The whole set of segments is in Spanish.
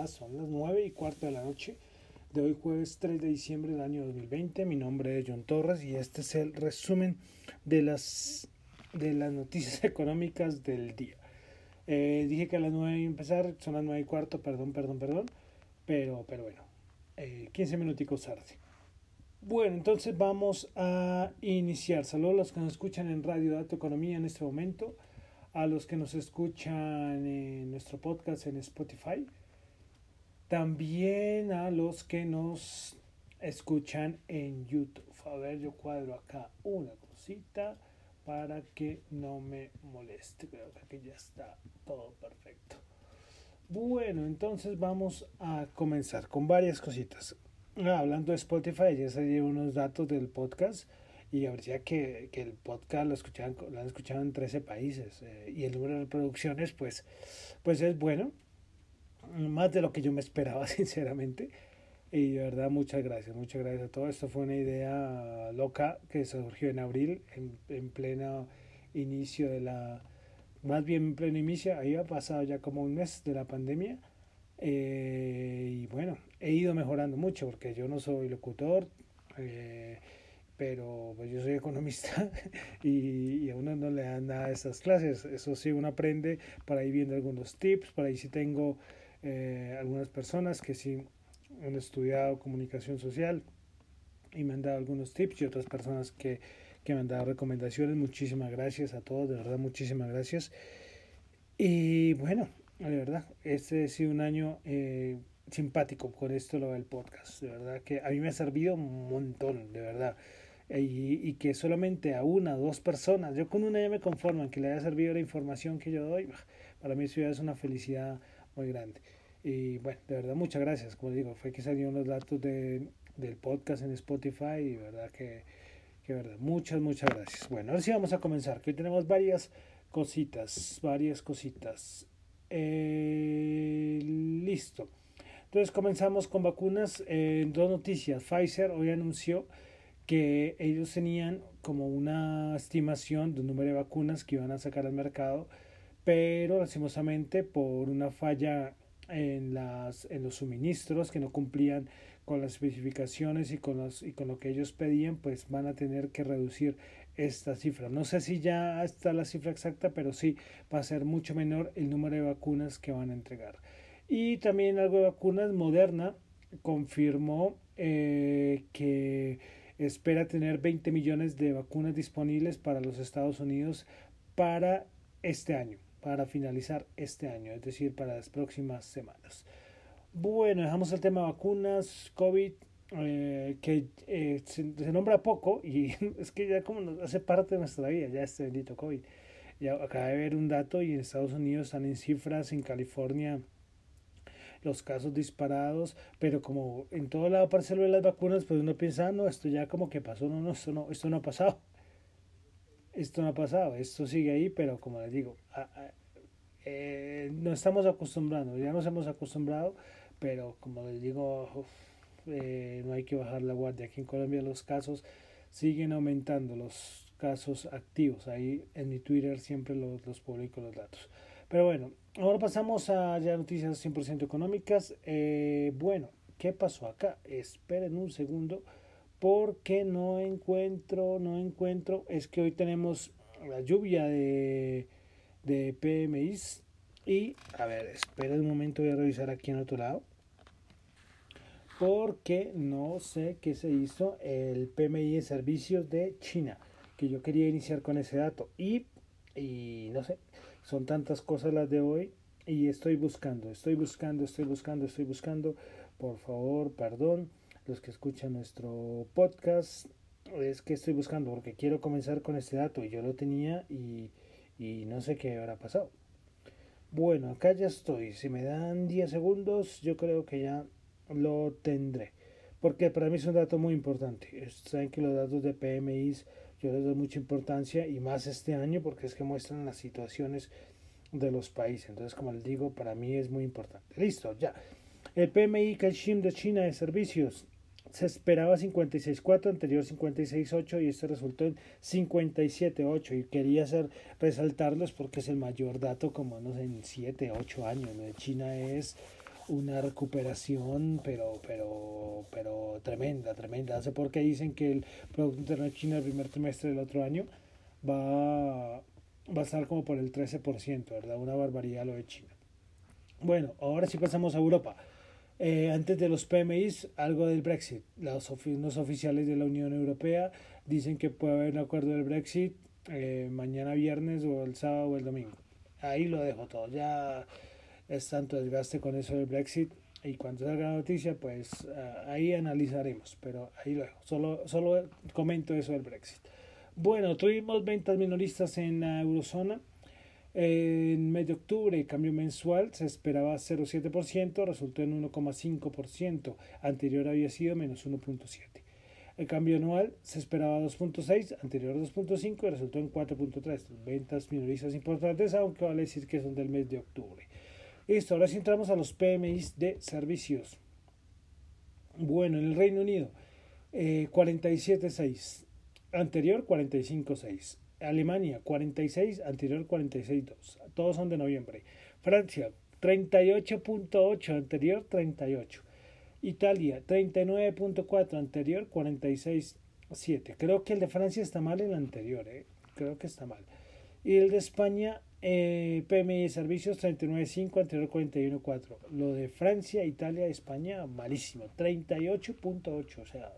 las, son las 9 y cuarto de la noche de hoy jueves 3 de diciembre del año 2020. Mi nombre es John Torres y este es el resumen de las, de las noticias económicas del día. Eh, dije que a las 9 iba a empezar, son las 9 y cuarto, perdón, perdón, perdón. Pero, pero bueno, eh, 15 minuticos tarde. Bueno, entonces vamos a iniciar. Saludos a los que nos escuchan en Radio Dato Economía en este momento a los que nos escuchan en nuestro podcast en Spotify, también a los que nos escuchan en YouTube. A ver, yo cuadro acá una cosita para que no me moleste. Creo que aquí ya está todo perfecto. Bueno, entonces vamos a comenzar con varias cositas. Ah, hablando de Spotify, ya se unos datos del podcast y habría que, que el podcast lo, lo han escuchado en 13 países eh, y el número de reproducciones pues, pues es bueno, más de lo que yo me esperaba sinceramente y de verdad muchas gracias, muchas gracias a todos. Esto fue una idea loca que surgió en abril, en, en pleno inicio de la, más bien en pleno inicio, ahí ha pasado ya como un mes de la pandemia. Eh, y bueno, he ido mejorando mucho porque yo no soy locutor, eh, pero pues yo soy economista y, a uno no le dan nada de esas clases. Eso sí, uno aprende para ir viendo algunos tips, por ahí sí tengo eh, algunas personas que sí han estudiado comunicación social y me han dado algunos tips y otras personas que, que me han dado recomendaciones. Muchísimas gracias a todos, de verdad, muchísimas gracias. Y bueno, de verdad, este ha sido un año eh, simpático con esto, lo del podcast. De verdad que a mí me ha servido un montón, de verdad y, que solamente a una o dos personas, yo con una ya me conformo, en que le haya servido la información que yo doy, para mí eso ya es una felicidad muy grande. Y bueno, de verdad, muchas gracias. Como digo, fue que salieron los datos de, del podcast en Spotify y verdad que, que verdad, muchas, muchas gracias. Bueno, ahora sí vamos a comenzar, que hoy tenemos varias cositas, varias cositas. Eh, listo. Entonces comenzamos con vacunas. Eh, dos noticias. Pfizer hoy anunció que ellos tenían como una estimación de un número de vacunas que iban a sacar al mercado, pero lastimosamente por una falla en, las, en los suministros que no cumplían con las especificaciones y con, los, y con lo que ellos pedían, pues van a tener que reducir esta cifra. No sé si ya está la cifra exacta, pero sí va a ser mucho menor el número de vacunas que van a entregar. Y también algo de vacunas, Moderna confirmó eh, que espera tener 20 millones de vacunas disponibles para los Estados Unidos para este año, para finalizar este año, es decir, para las próximas semanas. Bueno, dejamos el tema vacunas, COVID, eh, que eh, se, nombra poco y es que ya como hace parte de nuestra vida, ya este bendito COVID. Ya acaba de ver un dato y en Estados Unidos están en cifras, en California los casos disparados, pero como en todo lado aparece lo de las vacunas, pues uno piensa, ah, no, esto ya como que pasó, no, no, esto no, esto no ha pasado. Esto no ha pasado, esto sigue ahí, pero como les digo, eh, no estamos acostumbrando, ya nos hemos acostumbrado, pero como les digo, eh, no hay que bajar la guardia. Aquí en Colombia los casos siguen aumentando, los casos activos. Ahí en mi Twitter siempre los, los publico los datos. Pero bueno, ahora pasamos a ya noticias 100% económicas. Eh, bueno, ¿qué pasó acá? Esperen un segundo porque no encuentro, no encuentro. Es que hoy tenemos la lluvia de, de PMIs. Y, a ver, esperen un momento, voy a revisar aquí en otro lado. Porque no sé qué se hizo el PMI de servicios de China. Que yo quería iniciar con ese dato. Y, y no sé, son tantas cosas las de hoy y estoy buscando, estoy buscando, estoy buscando, estoy buscando. Por favor, perdón, los que escuchan nuestro podcast, es que estoy buscando porque quiero comenzar con este dato y yo lo tenía y, y no sé qué habrá pasado. Bueno, acá ya estoy. Si me dan 10 segundos, yo creo que ya lo tendré. Porque para mí es un dato muy importante. Saben que los datos de PMIs yo les doy mucha importancia y más este año porque es que muestran las situaciones de los países. Entonces, como les digo, para mí es muy importante. Listo, ya. El PMI Caixin de China de servicios se esperaba 56.4, anterior 56.8 y este resultó en 57.8 y quería hacer resaltarlos porque es el mayor dato como no sé, en 7, 8 años. Lo de China es una recuperación pero pero pero tremenda, tremenda. No sé por qué dicen que el Producto Interno China el primer trimestre del otro año va, va a estar como por el 13%, ¿verdad? Una barbaridad lo de China. Bueno, ahora sí pasamos a Europa. Eh, antes de los PMIs, algo del Brexit. Los, los, oficiales de la Unión Europea dicen que puede haber un acuerdo del Brexit eh, mañana viernes o el sábado o el domingo. Ahí lo dejo todo. Ya es tanto desgaste con eso del Brexit y cuando salga la noticia, pues uh, ahí analizaremos. Pero ahí lo dejo. Solo, solo comento eso del Brexit. Bueno, tuvimos ventas minoristas en la eurozona. En mes de octubre, cambio mensual se esperaba 0,7%, resultó en 1,5%, anterior había sido menos 1,7%. El cambio anual se esperaba 2.6, anterior 2.5 y resultó en 4.3. Ventas minoristas importantes, aunque vale decir que son del mes de octubre. Listo, ahora sí entramos a los PMIs de servicios. Bueno, en el Reino Unido, eh, 47.6, anterior 45.6. Alemania 46, anterior 46.2. Todos son de noviembre. Francia 38.8, anterior 38. Italia 39.4, anterior 46.7. Creo que el de Francia está mal el anterior, ¿eh? creo que está mal. Y el de España, eh, PMI servicios 39.5, anterior 41.4. Lo de Francia, Italia, España, malísimo, 38.8, o sea,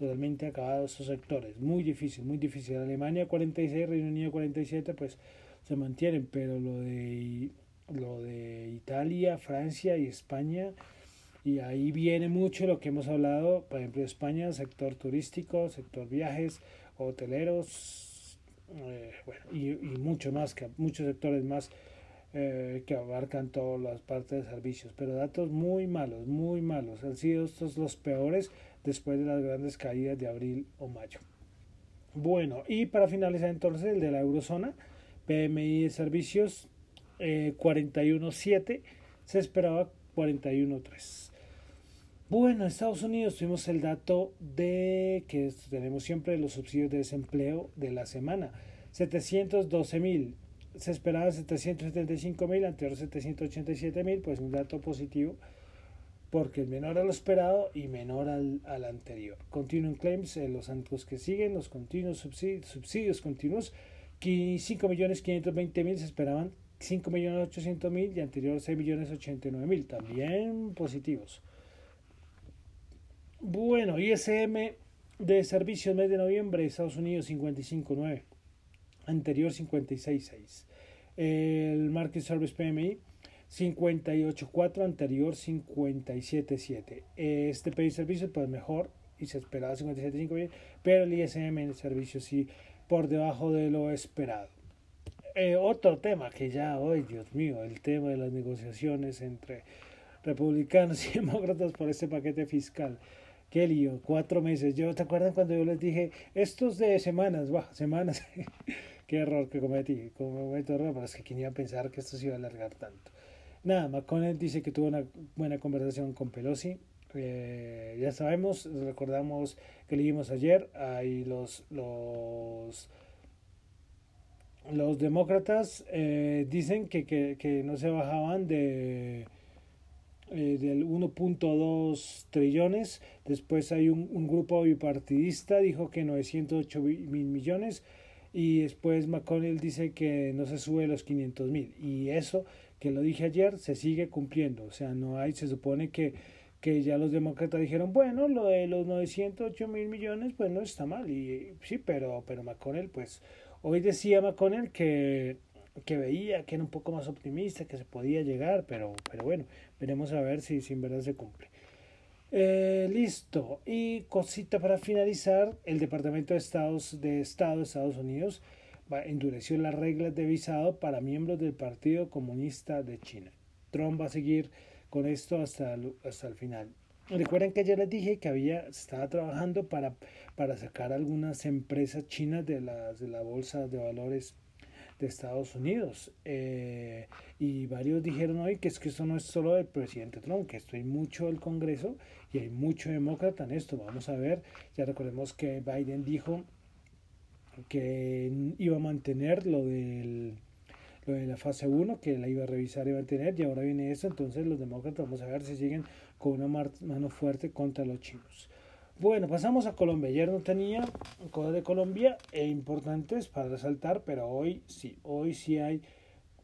totalmente acabados esos sectores. Muy difícil, muy difícil. Alemania 46, Reino Unido 47, pues se mantienen, pero lo de, lo de Italia, Francia y España, y ahí viene mucho lo que hemos hablado, por ejemplo, España, sector turístico, sector viajes, hoteleros, eh, bueno, y, y, mucho más, que muchos sectores más eh, que abarcan todas las partes de servicios, pero datos muy malos, muy malos. Han sido estos los peores después de las grandes caídas de abril o mayo. Bueno, y para finalizar entonces el de la eurozona, PMI de servicios eh, 41.7, se esperaba 41.3. Bueno, en Estados Unidos tuvimos el dato de que tenemos siempre los subsidios de desempleo de la semana. 712 mil, se esperaba 775 mil, anterior 787 mil, pues un dato positivo porque es menor a lo esperado y menor al, al anterior. Continuum claims, eh, los, los que siguen, los continuos subsidios, subsidios continuos, 5.520.000 se esperaban 5.800.000 y anterior 6.089.000, también positivos. Bueno, ISM de servicios mes de noviembre, Estados Unidos 55.9, anterior 56.6. El Market Service PMI 58.4, anterior 57.7. Este PI servicio pues mejor y se esperaba 57.5 pero el ISM en el servicio sí por debajo de lo esperado. Eh, otro tema que ya hoy, Dios mío, el tema de las negociaciones entre republicanos y demócratas por este paquete fiscal. Qué lío, cuatro meses. Yo, ¿te acuerdan cuando yo les dije, estos de semanas, semanas? Qué error que cometí, cometo error, pero es que quería pensar que esto se iba a alargar tanto. Nada, McConnell dice que tuvo una buena conversación con Pelosi. Eh, ya sabemos, recordamos que leímos ayer, hay los, los, los demócratas eh, dicen que, que, que, no se bajaban de eh, del 1.2 trillones. Después hay un, un, grupo bipartidista, dijo que 908 mil millones. Y después McConnell dice que no se sube los 500 mil. Y eso que lo dije ayer, se sigue cumpliendo. O sea, no hay, se supone que, que ya los demócratas dijeron, bueno, lo de los 908 mil millones, pues no está mal. Y sí, pero, pero McConnell, pues, hoy decía McConnell que, que veía que era un poco más optimista, que se podía llegar, pero, pero bueno, veremos a ver si, si en verdad se cumple. Eh, listo. Y cosita para finalizar, el Departamento de Estados de Estado de Estados Unidos endureció las reglas de visado para miembros del Partido Comunista de China. Trump va a seguir con esto hasta el, hasta el final. Recuerden que ayer les dije que había estaba trabajando para, para sacar algunas empresas chinas de, las, de la bolsa de valores de Estados Unidos. Eh, y varios dijeron hoy que es que eso no es solo del presidente Trump, que esto hay mucho del Congreso y hay mucho demócrata en esto. Vamos a ver, ya recordemos que Biden dijo que iba a mantener lo del lo de la fase 1, que la iba a revisar y mantener, y ahora viene eso, entonces los demócratas vamos a ver si siguen con una mano fuerte contra los chinos. Bueno, pasamos a Colombia. Ayer no tenía cosas de Colombia e importantes para resaltar, pero hoy sí, hoy sí hay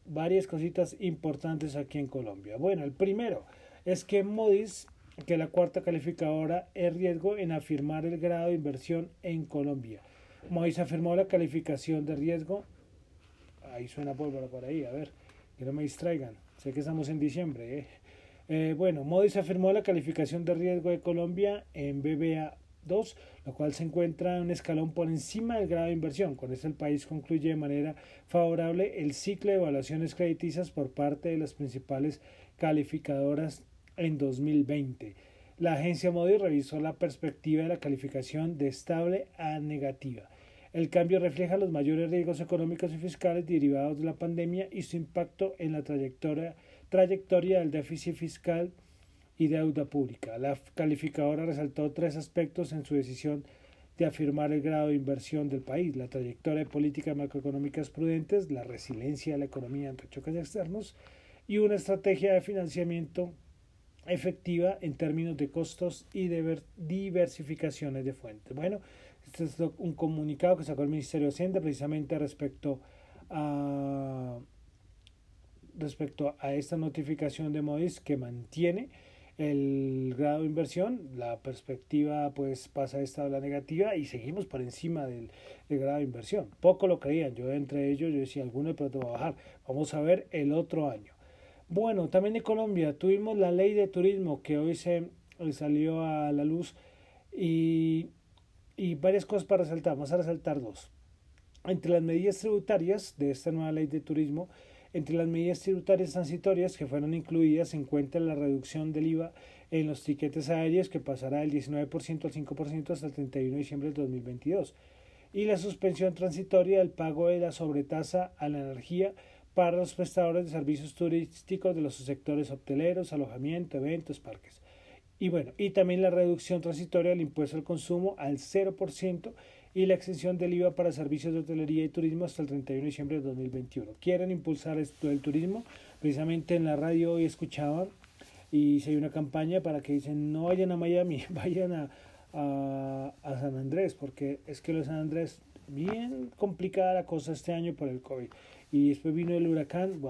varias cositas importantes aquí en Colombia. Bueno, el primero es que Moody's, que la cuarta calificadora, es riesgo en afirmar el grado de inversión en Colombia. Moody's afirmó la calificación de riesgo. Ahí suena pólvora por ahí, a ver, que no me distraigan. Sé que estamos en diciembre, ¿eh? Eh, bueno, Moody's afirmó la calificación de riesgo de Colombia en BBA2, lo cual se encuentra en un escalón por encima del grado de inversión. Con esto el país concluye de manera favorable el ciclo de evaluaciones crediticias por parte de las principales calificadoras en 2020. La agencia Moody's revisó la perspectiva de la calificación de estable a negativa. El cambio refleja los mayores riesgos económicos y fiscales derivados de la pandemia y su impacto en la trayectoria del déficit fiscal y deuda pública. La calificadora resaltó tres aspectos en su decisión de afirmar el grado de inversión del país, la trayectoria de políticas macroeconómicas prudentes, la resiliencia de la economía ante choques externos y una estrategia de financiamiento efectiva en términos de costos y de diversificaciones de fuentes. Bueno, este es un comunicado que sacó el Ministerio de Hacienda precisamente respecto a respecto a esta notificación de Moody's que mantiene el grado de inversión, la perspectiva pues pasa a esta la negativa y seguimos por encima del, grado de inversión. Poco lo creían, yo entre ellos yo decía alguno de pronto va a bajar. Vamos a ver el otro año. Bueno, también en Colombia tuvimos la ley de turismo que hoy se salió a la luz y, y varias cosas para resaltar. Vamos a resaltar dos. Entre las medidas tributarias de esta nueva ley de turismo entre las medidas tributarias transitorias que fueron incluidas se encuentra la reducción del IVA en los tiquetes aéreos que pasará del 19% al 5% hasta el 31 de diciembre del 2022 y la suspensión transitoria del pago de la sobretasa a la energía para los prestadores de servicios turísticos de los sectores hoteleros, alojamiento, eventos, parques. Y bueno, y también la reducción transitoria del impuesto al consumo al 0% y la extensión del IVA para servicios de hotelería y turismo hasta el 31 de diciembre de 2021. Quieren impulsar esto del turismo. Precisamente en la radio hoy escuchaban y se hay una campaña para que dicen no vayan a Miami, vayan a, a, San Andrés, porque es que lo de San Andrés, bien complicada la cosa este año por el COVID. Y después vino el huracán,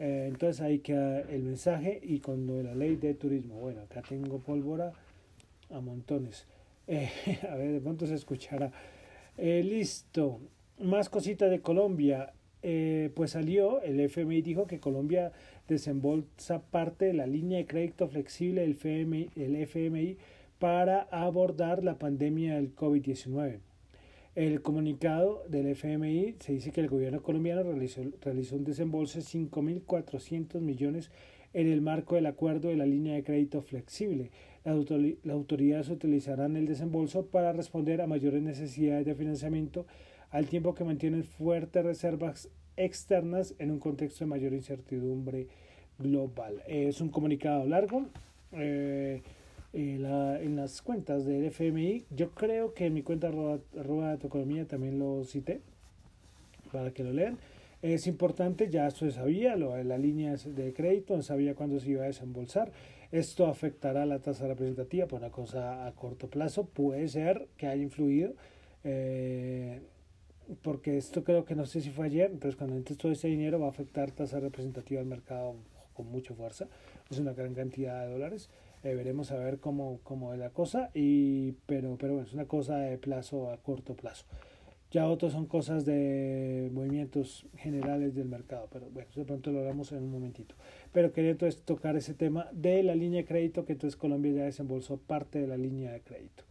eh, entonces hay que el mensaje y de la ley de turismo. Bueno, acá tengo pólvora a montones. Eh, a ver, de pronto se escuchará. Eh, listo. Más cositas de Colombia. Eh, pues salió, el FMI dijo que Colombia desembolsa parte de la línea de crédito flexible del FMI, el FMI para abordar la pandemia del COVID-19. El comunicado del FMI se dice que el gobierno colombiano realizó, realizó un desembolso de 5.400 millones en el marco del acuerdo de la línea de crédito flexible. Las autoridades utilizarán el desembolso para responder a mayores necesidades de financiamiento al tiempo que mantienen fuertes reservas externas en un contexto de mayor incertidumbre global. Es un comunicado largo. Eh, en las cuentas del FMI, yo creo que en mi cuenta arroba, de economía también lo cité para que lo lean. Es importante, ya se sabía, lo la línea de crédito, no sabía cuándo se iba a desembolsar. Esto afectará la tasa representativa por una cosa a corto plazo. Puede ser que haya influido, eh, porque esto creo que no sé si fue ayer, entonces cuando entre todo ese dinero va a afectar tasa representativa al mercado con mucha fuerza. Es una gran cantidad de dólares. Eh, veremos a ver cómo, cómo es la cosa, y, pero, pero bueno, es una cosa de plazo a corto plazo. Ya otros son cosas de movimientos generales del mercado, pero bueno, de pronto lo hablamos en un momentito. Pero quería entonces tocar ese tema de la línea de crédito, que entonces Colombia ya desembolsó parte de la línea de crédito.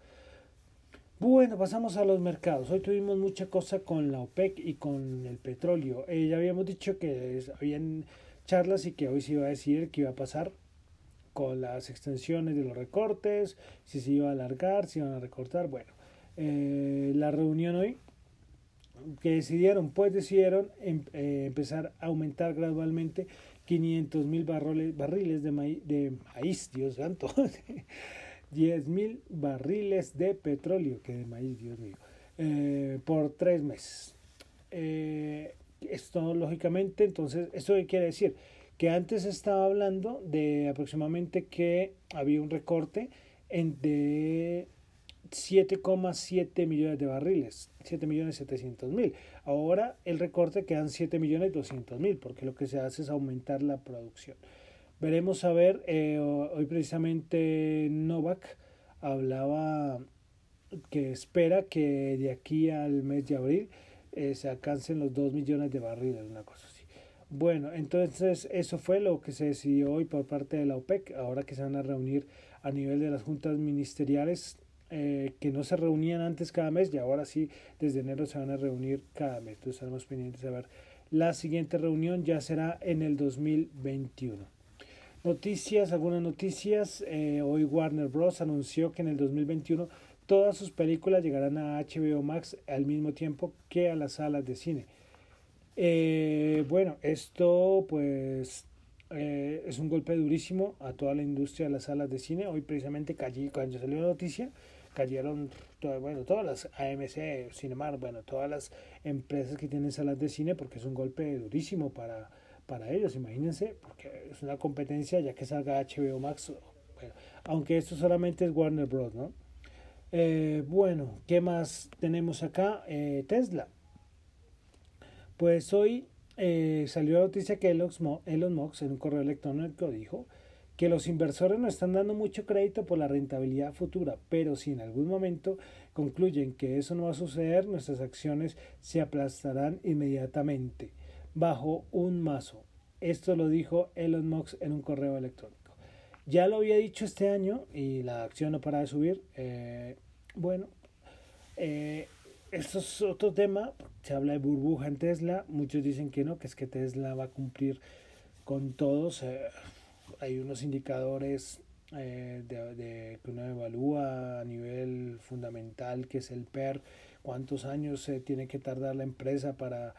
Bueno, pasamos a los mercados. Hoy tuvimos mucha cosa con la OPEC y con el petróleo. Eh, ya habíamos dicho que habían charlas y que hoy se iba a decir qué iba a pasar con las extensiones de los recortes, si se iba a alargar, si iban a recortar. Bueno, eh, la reunión hoy ¿Qué decidieron? Pues decidieron em, eh, empezar a aumentar gradualmente 500 mil barriles de maíz, de maíz, Dios santo, 10 mil barriles de petróleo, que de maíz, Dios mío, eh, por tres meses. Eh, esto, lógicamente, entonces, ¿esto qué quiere decir? Que antes estaba hablando de aproximadamente que había un recorte en de 7,7 millones de barriles, 7 millones 700 mil. Ahora el recorte quedan 7 millones 200 mil, porque lo que se hace es aumentar la producción. Veremos a ver, eh, hoy precisamente Novak hablaba que espera que de aquí al mes de abril eh, se alcancen los 2 millones de barriles, una cosa así. Bueno, entonces eso fue lo que se decidió hoy por parte de la OPEC, ahora que se van a reunir a nivel de las juntas ministeriales eh, que no se reunían antes cada mes y ahora sí desde enero se van a reunir cada mes. Entonces estamos pendientes de ver. La siguiente reunión ya será en el 2021. Noticias, algunas noticias. Eh, hoy Warner Bros. anunció que en el 2021 todas sus películas llegarán a HBO Max al mismo tiempo que a las salas de cine. Eh, bueno, esto pues es un golpe durísimo a toda la industria de las salas de cine. Hoy precisamente cuando salió la noticia, cayeron bueno, todas las AMC, Cinemar, bueno, todas las empresas que tienen salas de cine porque es un golpe durísimo para, para ellos, imagínense, porque es una competencia ya que salga HBO Max, bueno, aunque esto solamente es Warner Bros., ¿no? Eh, bueno, ¿qué más tenemos acá? Eh, Tesla. Pues hoy eh, salió la noticia que Elon Musk en un correo electrónico dijo que los inversores no están dando mucho crédito por la rentabilidad futura, pero si en algún momento concluyen que eso no va a suceder, nuestras acciones se aplastarán inmediatamente bajo un mazo. Esto lo dijo Elon Musk en un correo electrónico. Ya lo había dicho este año y la acción no para de subir. Eh, bueno, eh, esto es otro tema. Se habla de burbuja en Tesla. Muchos dicen que no, que es que Tesla va a cumplir con todos. Hay unos indicadores eh, de, que uno evalúa a nivel fundamental, que es el PER, cuántos años tiene que tardar la empresa para,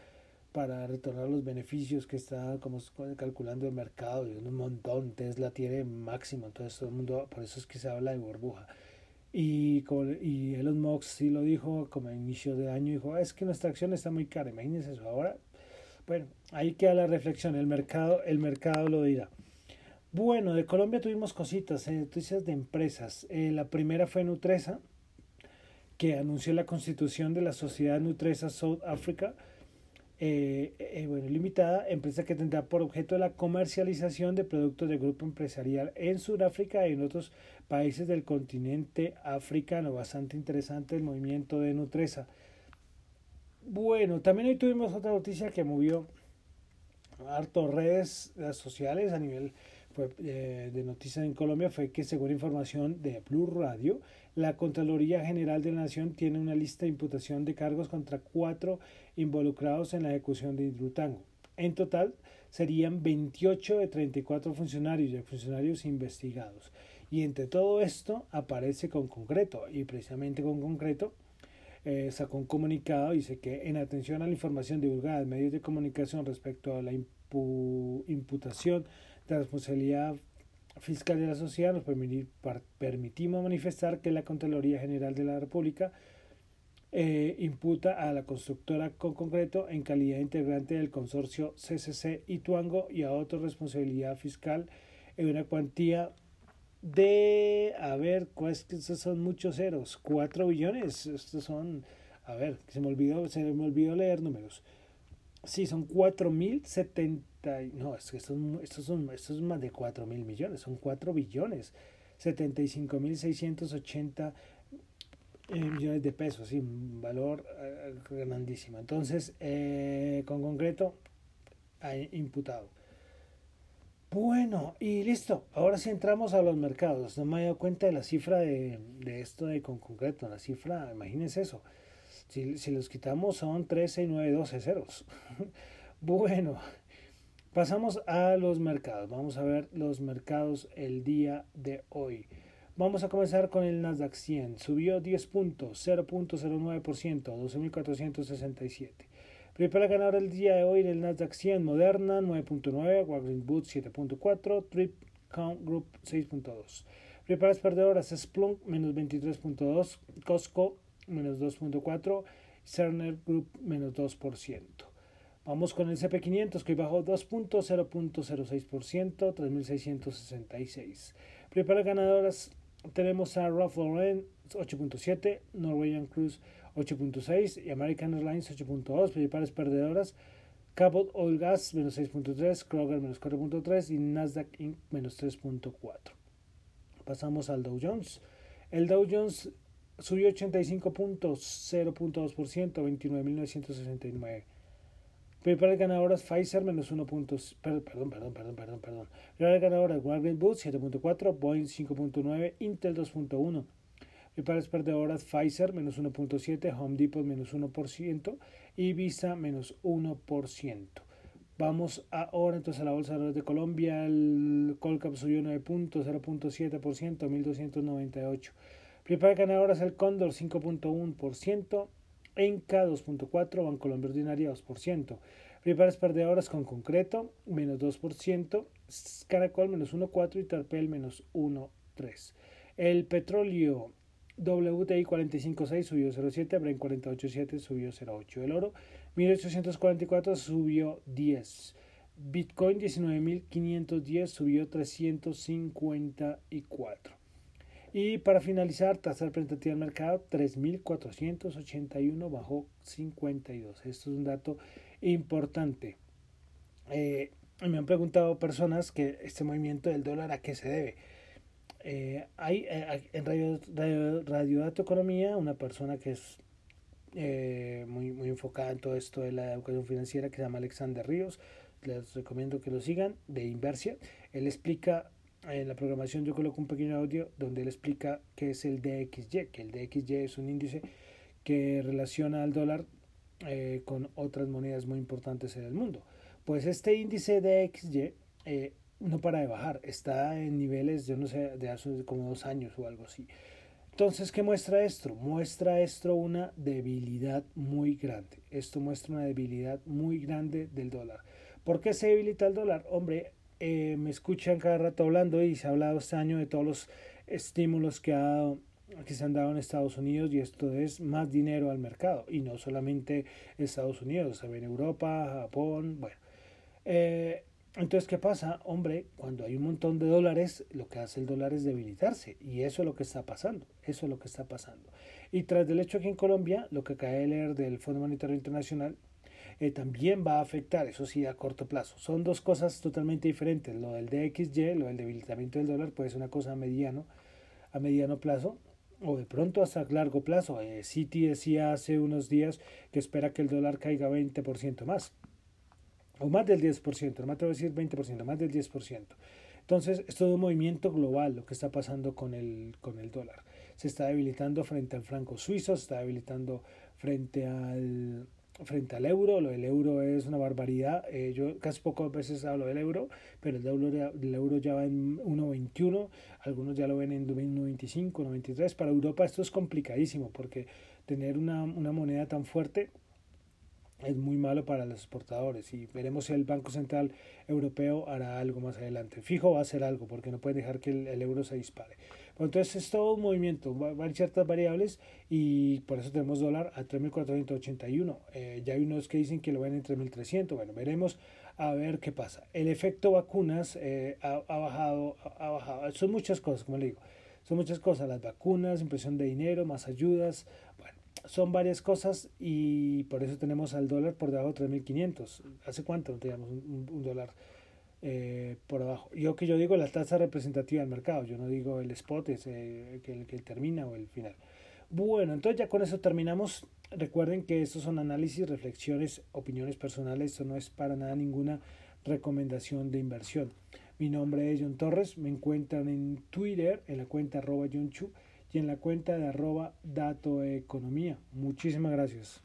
para retornar los beneficios que está como calculando el mercado, un montón, Tesla tiene máximo, entonces todo el mundo, por eso es que se habla de burbuja. Y, y Elon Musk sí lo dijo como a inicio de año, dijo, ah, es que nuestra acción está muy cara, imagínense eso. Ahora, bueno, ahí queda la reflexión, el mercado, el mercado lo dirá. Bueno, de Colombia tuvimos cositas, eh, noticias de empresas. Eh, la primera fue Nutresa, que anunció la constitución de la sociedad Nutresa South Africa, eh, bueno, limitada, empresa que tendrá por objeto la comercialización de productos del grupo empresarial en Sudáfrica y en otros países del continente africano. Bastante interesante el movimiento de Nutresa. Bueno, también hoy tuvimos otra noticia que movió harto redes sociales a nivel eh, de noticias en Colombia fue que, según información de Blue Radio, la Contraloría General de la Nación tiene una lista de imputación de cargos contra cuatro involucrados en la ejecución de Hidrotango. En total, serían 28 de 34 funcionarios y funcionarios investigados. Y entre todo esto aparece con concreto, y precisamente con concreto, eh, sacó un comunicado, dice que en atención a la información divulgada en medios de comunicación respecto a la imputación la responsabilidad fiscal de la sociedad, nos permitimos manifestar que la Contraloría General de la República eh, imputa a la constructora con concreto en calidad integrante del consorcio CCC Ituango y a otra responsabilidad fiscal en una cuantía de, a ver, ¿cuáles estos son muchos ceros? ¿Cuatro billones? Estos son, a ver, se me olvidó, se me olvidó leer números. Sí, son cuatro mil setenta no, es que estos, estos, son, estos son más de 4 mil millones, son 4 billones, 75 mil 680 eh, millones de pesos, sí, un valor eh, grandísimo. Entonces, eh, con concreto, ha imputado. Bueno, y listo. Ahora sí entramos a los mercados. No me he dado cuenta de la cifra de, de esto de con concreto. La cifra, imagínense eso. Si, los quitamos son 13 y 9, 12 ceros. bueno, Pasamos a los mercados. Vamos a ver los mercados el día de hoy. Vamos a comenzar con el Nasdaq 100. Subió 10 puntos, 0.09%, 12.467. Principal ganador el día de hoy en el Nasdaq 100, Moderna 9.9, Walgreens Boots 7.4, Trip Count Group 6.2. Principales perdedoras, Splunk menos 23.2, Costco menos 2.4, Cerner Group menos 2%. Vamos con el CP500 que bajó 2.0.06%, 3.666. Principales ganadoras tenemos a Ralph Lauren 8.7, Norwegian Cruise 8.6 y American Airlines 8.2. Principales perdedoras Cabot Oil Gas menos 6.3, Kroger menos 4.3 y Nasdaq Inc. menos 3.4. Pasamos al Dow Jones. El Dow Jones subió 85.0.2%, 29.969. Principales ganadoras Pfizer menos 1. Puntos, perdón, perdón, perdón, perdón, perdón. Principales ganadoras Walgreens Boots 7.4, Boeing 5.9, Intel 2.1. Principales perdedoras Pfizer menos 1.7, Home Depot menos 1% y Visa menos 1%. Vamos ahora entonces a la bolsa de valores de Colombia. El Colcap subió 9.0.7%, 1.298. Principal ganador es el Cóndor 5.1%, Enca 2.4%, Bancolombia Ordinaria 2%. Principales perdedoras con concreto menos 2%, Caracol menos 1.4% y Tarpel menos 1.3%. El petróleo WTI 45.6 subió 0.7, Bren 48.7 subió 0.8%. El oro 1844 subió 10. Bitcoin 19.510 subió 354. Y para finalizar, tasa representativa del mercado 3.481 bajó 52. Esto es un dato importante. Eh, me han preguntado personas que este movimiento del dólar a qué se debe. Eh, hay eh, en Radio, Radio, Dato Economía una persona que es eh, muy, muy enfocada en todo esto de la educación financiera que se llama Alexander Ríos. Les recomiendo que lo sigan, de Inversia. Él explica en la programación, yo coloco un pequeño audio donde él explica qué es el DXY, que el DXY es un índice que relaciona al dólar con otras monedas muy importantes en el mundo. Pues este índice DXY eh, no para de bajar, está en niveles, yo no sé, de hace como dos años o algo así. Entonces, ¿qué muestra esto? Muestra esto una debilidad muy grande. Esto muestra una debilidad muy grande del dólar. ¿Por qué se debilita el dólar? Hombre, eh, me escuchan cada rato hablando y se ha hablado este año de todos los estímulos que, ha que se han dado en Estados Unidos y esto es más dinero al mercado. Y no solamente Estados Unidos, también Europa, Japón, bueno. Eh, entonces, ¿qué pasa? Hombre, cuando hay un montón de dólares, lo que hace el dólar es debilitarse. Y eso es lo que está pasando. Eso es lo que está pasando. Y tras del hecho aquí en Colombia, lo que acaba de leer del Fondo Monetario Internacional, eh, también va a afectar, eso sí, a corto plazo. Son dos cosas totalmente diferentes. Lo del DXY, lo del debilitamiento del dólar, puede ser una cosa a mediano, a mediano plazo, o de pronto hasta largo plazo. Eh, Citi decía hace unos días que espera que el dólar caiga 20% más o más del 10%, no me atrevo a decir 20%, más del 10%. Entonces, es todo un movimiento global lo que está pasando con el, con el dólar. Se está debilitando frente al franco suizo, se está debilitando frente al, frente al euro. Lo del euro es una barbaridad. Eh, yo casi pocas veces hablo del euro, pero el euro, el euro ya va en 1.21, algunos ya lo ven en 1.25, 1.23. Para Europa esto es complicadísimo porque tener una, una moneda tan fuerte es muy malo para los exportadores y veremos si el Banco Central Europeo hará algo más adelante. Fijo va a hacer algo porque no puede dejar que el, euro se dispare. entonces es todo un movimiento, van ciertas variables y por eso tenemos dólar a 3.481. Eh, ya hay unos que dicen que lo ven en 3.300. Bueno, veremos a ver qué pasa. El efecto vacunas eh, ha, ha, bajado, ha bajado. Son muchas cosas, como le digo. Son muchas cosas, las vacunas, impresión de dinero, más ayudas. Bueno, son varias cosas y por eso tenemos al dólar por debajo de 3.500. ¿Hace cuánto teníamos un, dólar eh, por abajo? Yo que yo digo la tasa representativa del mercado, yo no digo el spot, es eh, que, el que termina o el final. Bueno, entonces ya con eso terminamos. Recuerden que estos son análisis, reflexiones, opiniones personales, esto no es para nada ninguna recomendación de inversión. Mi nombre es John Torres, me encuentran en Twitter en la cuenta arroba John Chu y en la cuenta de arroba datoeconomía. Muchísimas gracias.